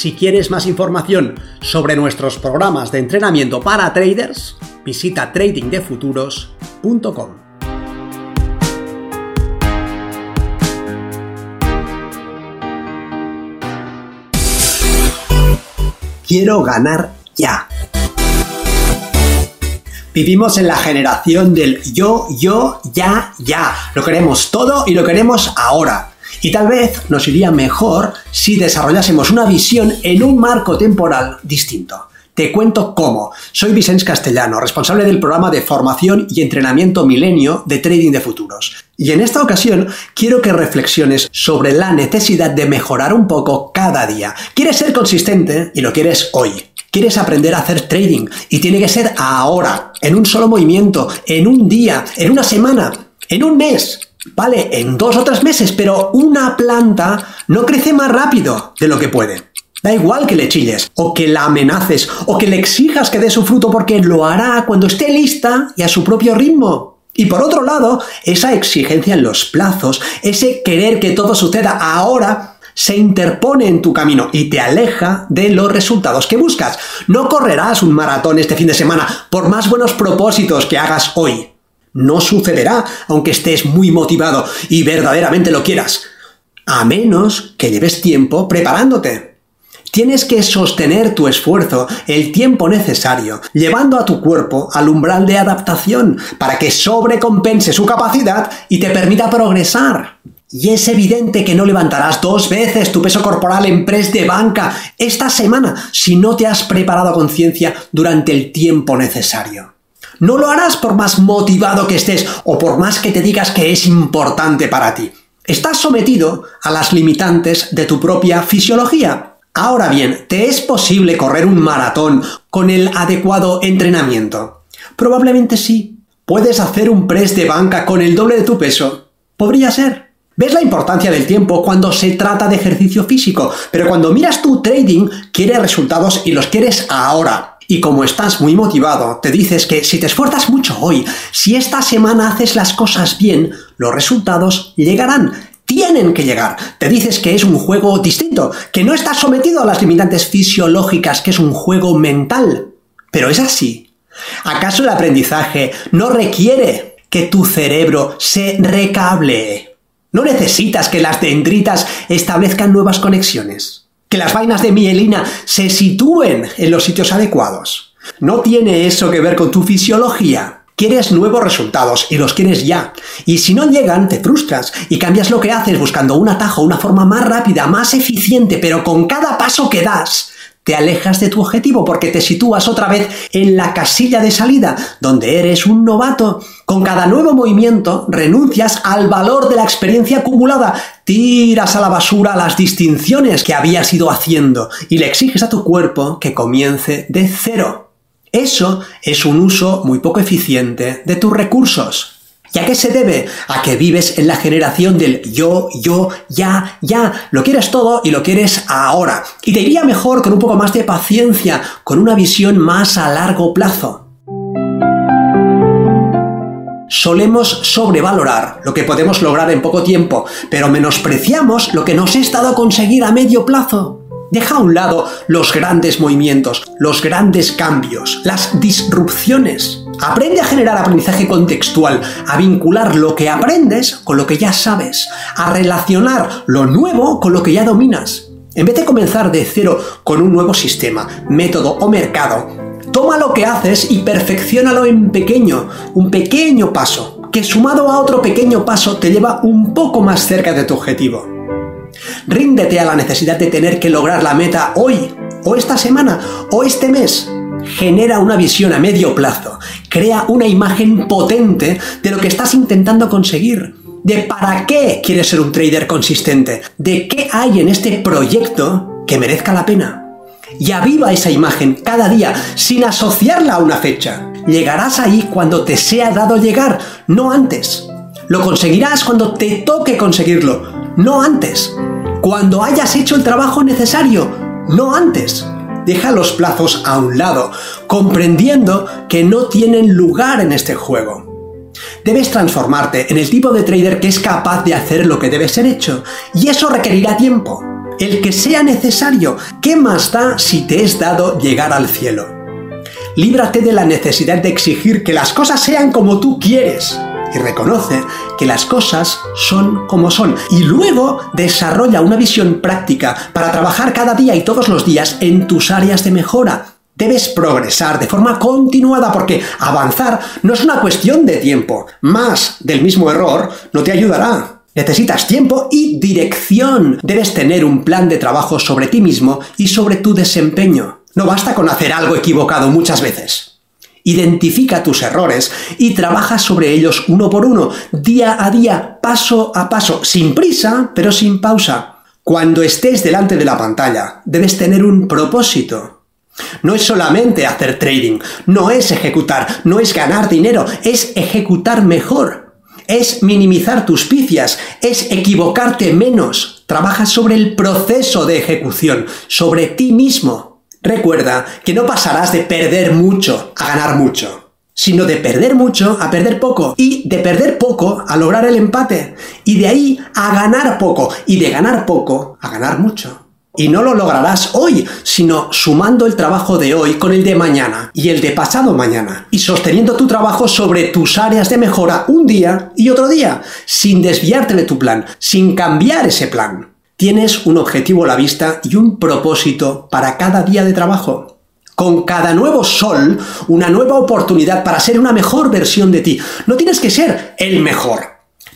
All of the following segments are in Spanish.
Si quieres más información sobre nuestros programas de entrenamiento para traders, visita tradingdefuturos.com. Quiero ganar ya. Vivimos en la generación del yo, yo, ya, ya. Lo queremos todo y lo queremos ahora. Y tal vez nos iría mejor si desarrollásemos una visión en un marco temporal distinto. Te cuento cómo. Soy Vicens Castellano, responsable del programa de formación y entrenamiento milenio de trading de futuros. Y en esta ocasión quiero que reflexiones sobre la necesidad de mejorar un poco cada día. Quieres ser consistente y lo quieres hoy. Quieres aprender a hacer trading y tiene que ser ahora, en un solo movimiento, en un día, en una semana, en un mes. Vale, en dos o tres meses, pero una planta no crece más rápido de lo que puede. Da igual que le chilles, o que la amenaces, o que le exijas que dé su fruto porque lo hará cuando esté lista y a su propio ritmo. Y por otro lado, esa exigencia en los plazos, ese querer que todo suceda ahora, se interpone en tu camino y te aleja de los resultados que buscas. No correrás un maratón este fin de semana por más buenos propósitos que hagas hoy. No sucederá aunque estés muy motivado y verdaderamente lo quieras, a menos que lleves tiempo preparándote. Tienes que sostener tu esfuerzo el tiempo necesario, llevando a tu cuerpo al umbral de adaptación para que sobrecompense su capacidad y te permita progresar. Y es evidente que no levantarás dos veces tu peso corporal en press de banca esta semana si no te has preparado a conciencia durante el tiempo necesario. No lo harás por más motivado que estés o por más que te digas que es importante para ti. Estás sometido a las limitantes de tu propia fisiología. Ahora bien, ¿te es posible correr un maratón con el adecuado entrenamiento? Probablemente sí. ¿Puedes hacer un press de banca con el doble de tu peso? Podría ser. ¿Ves la importancia del tiempo cuando se trata de ejercicio físico? Pero cuando miras tu trading, quieres resultados y los quieres ahora. Y como estás muy motivado, te dices que si te esfuerzas mucho hoy, si esta semana haces las cosas bien, los resultados llegarán. Tienen que llegar. Te dices que es un juego distinto, que no estás sometido a las limitantes fisiológicas, que es un juego mental. Pero es así. ¿Acaso el aprendizaje no requiere que tu cerebro se recable? ¿No necesitas que las dendritas establezcan nuevas conexiones? Que las vainas de mielina se sitúen en los sitios adecuados. No tiene eso que ver con tu fisiología. Quieres nuevos resultados y los quieres ya. Y si no llegan, te frustras y cambias lo que haces buscando un atajo, una forma más rápida, más eficiente, pero con cada paso que das, te alejas de tu objetivo porque te sitúas otra vez en la casilla de salida, donde eres un novato. Con cada nuevo movimiento renuncias al valor de la experiencia acumulada, tiras a la basura las distinciones que habías ido haciendo y le exiges a tu cuerpo que comience de cero. Eso es un uso muy poco eficiente de tus recursos. ¿Y a qué se debe? A que vives en la generación del yo, yo, ya, ya. Lo quieres todo y lo quieres ahora. Y te iría mejor con un poco más de paciencia, con una visión más a largo plazo. Solemos sobrevalorar lo que podemos lograr en poco tiempo, pero menospreciamos lo que nos es dado a conseguir a medio plazo. Deja a un lado los grandes movimientos, los grandes cambios, las disrupciones. Aprende a generar aprendizaje contextual, a vincular lo que aprendes con lo que ya sabes, a relacionar lo nuevo con lo que ya dominas. En vez de comenzar de cero con un nuevo sistema, método o mercado, toma lo que haces y perfeccionalo en pequeño, un pequeño paso, que sumado a otro pequeño paso te lleva un poco más cerca de tu objetivo. Ríndete a la necesidad de tener que lograr la meta hoy, o esta semana, o este mes. Genera una visión a medio plazo. Crea una imagen potente de lo que estás intentando conseguir. De para qué quieres ser un trader consistente. De qué hay en este proyecto que merezca la pena. y aviva esa imagen cada día sin asociarla a una fecha. Llegarás ahí cuando te sea dado llegar, no antes. Lo conseguirás cuando te toque conseguirlo, no antes. Cuando hayas hecho el trabajo necesario, no antes. Deja los plazos a un lado, comprendiendo que no tienen lugar en este juego. Debes transformarte en el tipo de trader que es capaz de hacer lo que debe ser hecho, y eso requerirá tiempo. El que sea necesario. ¿Qué más da si te es dado llegar al cielo? Líbrate de la necesidad de exigir que las cosas sean como tú quieres y reconoce que las cosas son como son. Y luego desarrolla una visión práctica para trabajar cada día y todos los días en tus áreas de mejora. Debes progresar de forma continuada porque avanzar no es una cuestión de tiempo. Más del mismo error no te ayudará. Necesitas tiempo y dirección. Debes tener un plan de trabajo sobre ti mismo y sobre tu desempeño. No basta con hacer algo equivocado muchas veces. Identifica tus errores y trabaja sobre ellos uno por uno, día a día, paso a paso, sin prisa, pero sin pausa. Cuando estés delante de la pantalla, debes tener un propósito. No es solamente hacer trading, no es ejecutar, no es ganar dinero, es ejecutar mejor. Es minimizar tus picias, es equivocarte menos. Trabaja sobre el proceso de ejecución, sobre ti mismo. Recuerda que no pasarás de perder mucho a ganar mucho, sino de perder mucho a perder poco y de perder poco a lograr el empate y de ahí a ganar poco y de ganar poco a ganar mucho. Y no lo lograrás hoy, sino sumando el trabajo de hoy con el de mañana y el de pasado mañana, y sosteniendo tu trabajo sobre tus áreas de mejora un día y otro día, sin desviarte de tu plan, sin cambiar ese plan. Tienes un objetivo a la vista y un propósito para cada día de trabajo. Con cada nuevo sol, una nueva oportunidad para ser una mejor versión de ti. No tienes que ser el mejor.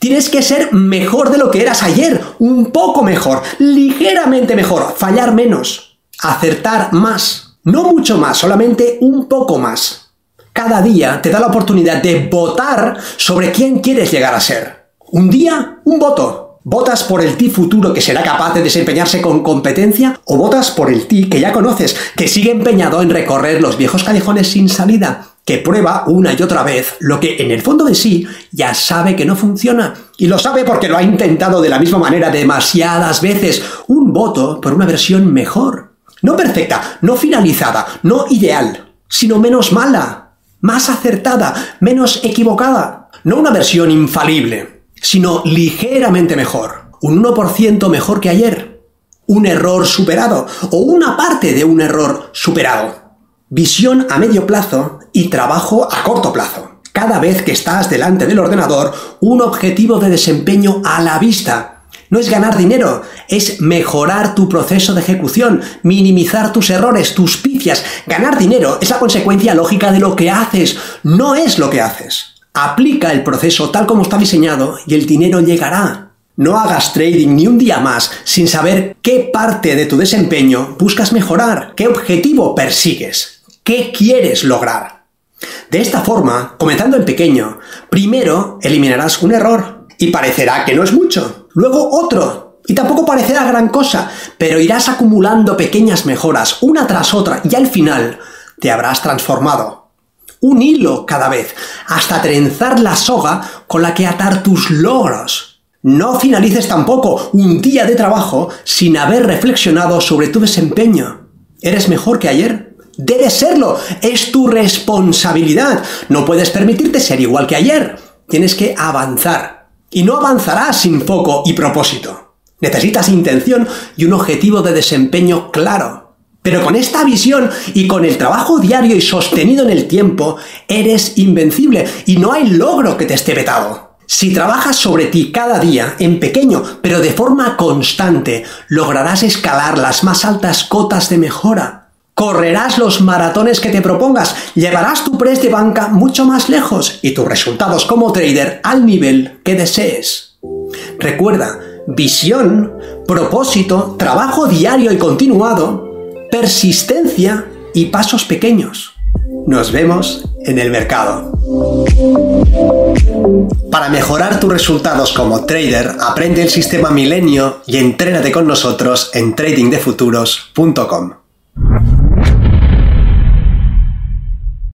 Tienes que ser mejor de lo que eras ayer, un poco mejor, ligeramente mejor, fallar menos, acertar más. No mucho más, solamente un poco más. Cada día te da la oportunidad de votar sobre quién quieres llegar a ser. Un día, un voto. ¿Votas por el ti futuro que será capaz de desempeñarse con competencia? ¿O votas por el ti que ya conoces, que sigue empeñado en recorrer los viejos callejones sin salida? que prueba una y otra vez lo que en el fondo de sí ya sabe que no funciona. Y lo sabe porque lo ha intentado de la misma manera demasiadas veces. Un voto por una versión mejor. No perfecta, no finalizada, no ideal, sino menos mala, más acertada, menos equivocada. No una versión infalible, sino ligeramente mejor, un 1% mejor que ayer, un error superado o una parte de un error superado. Visión a medio plazo y trabajo a corto plazo. Cada vez que estás delante del ordenador, un objetivo de desempeño a la vista. No es ganar dinero, es mejorar tu proceso de ejecución, minimizar tus errores, tus pifias. Ganar dinero es la consecuencia lógica de lo que haces, no es lo que haces. Aplica el proceso tal como está diseñado y el dinero llegará. No hagas trading ni un día más sin saber qué parte de tu desempeño buscas mejorar, qué objetivo persigues, qué quieres lograr. De esta forma, comenzando en pequeño, primero eliminarás un error y parecerá que no es mucho, luego otro y tampoco parecerá gran cosa, pero irás acumulando pequeñas mejoras una tras otra y al final te habrás transformado un hilo cada vez, hasta trenzar la soga con la que atar tus logros. No finalices tampoco un día de trabajo sin haber reflexionado sobre tu desempeño. ¿Eres mejor que ayer? Debes serlo, es tu responsabilidad. No puedes permitirte ser igual que ayer. Tienes que avanzar. Y no avanzarás sin foco y propósito. Necesitas intención y un objetivo de desempeño claro. Pero con esta visión y con el trabajo diario y sostenido en el tiempo, eres invencible y no hay logro que te esté vetado. Si trabajas sobre ti cada día, en pequeño, pero de forma constante, lograrás escalar las más altas cotas de mejora. Correrás los maratones que te propongas, llevarás tu press de banca mucho más lejos y tus resultados como trader al nivel que desees. Recuerda, visión, propósito, trabajo diario y continuado persistencia y pasos pequeños. Nos vemos en el mercado. Para mejorar tus resultados como trader, aprende el sistema Milenio y entrénate con nosotros en tradingdefuturos.com.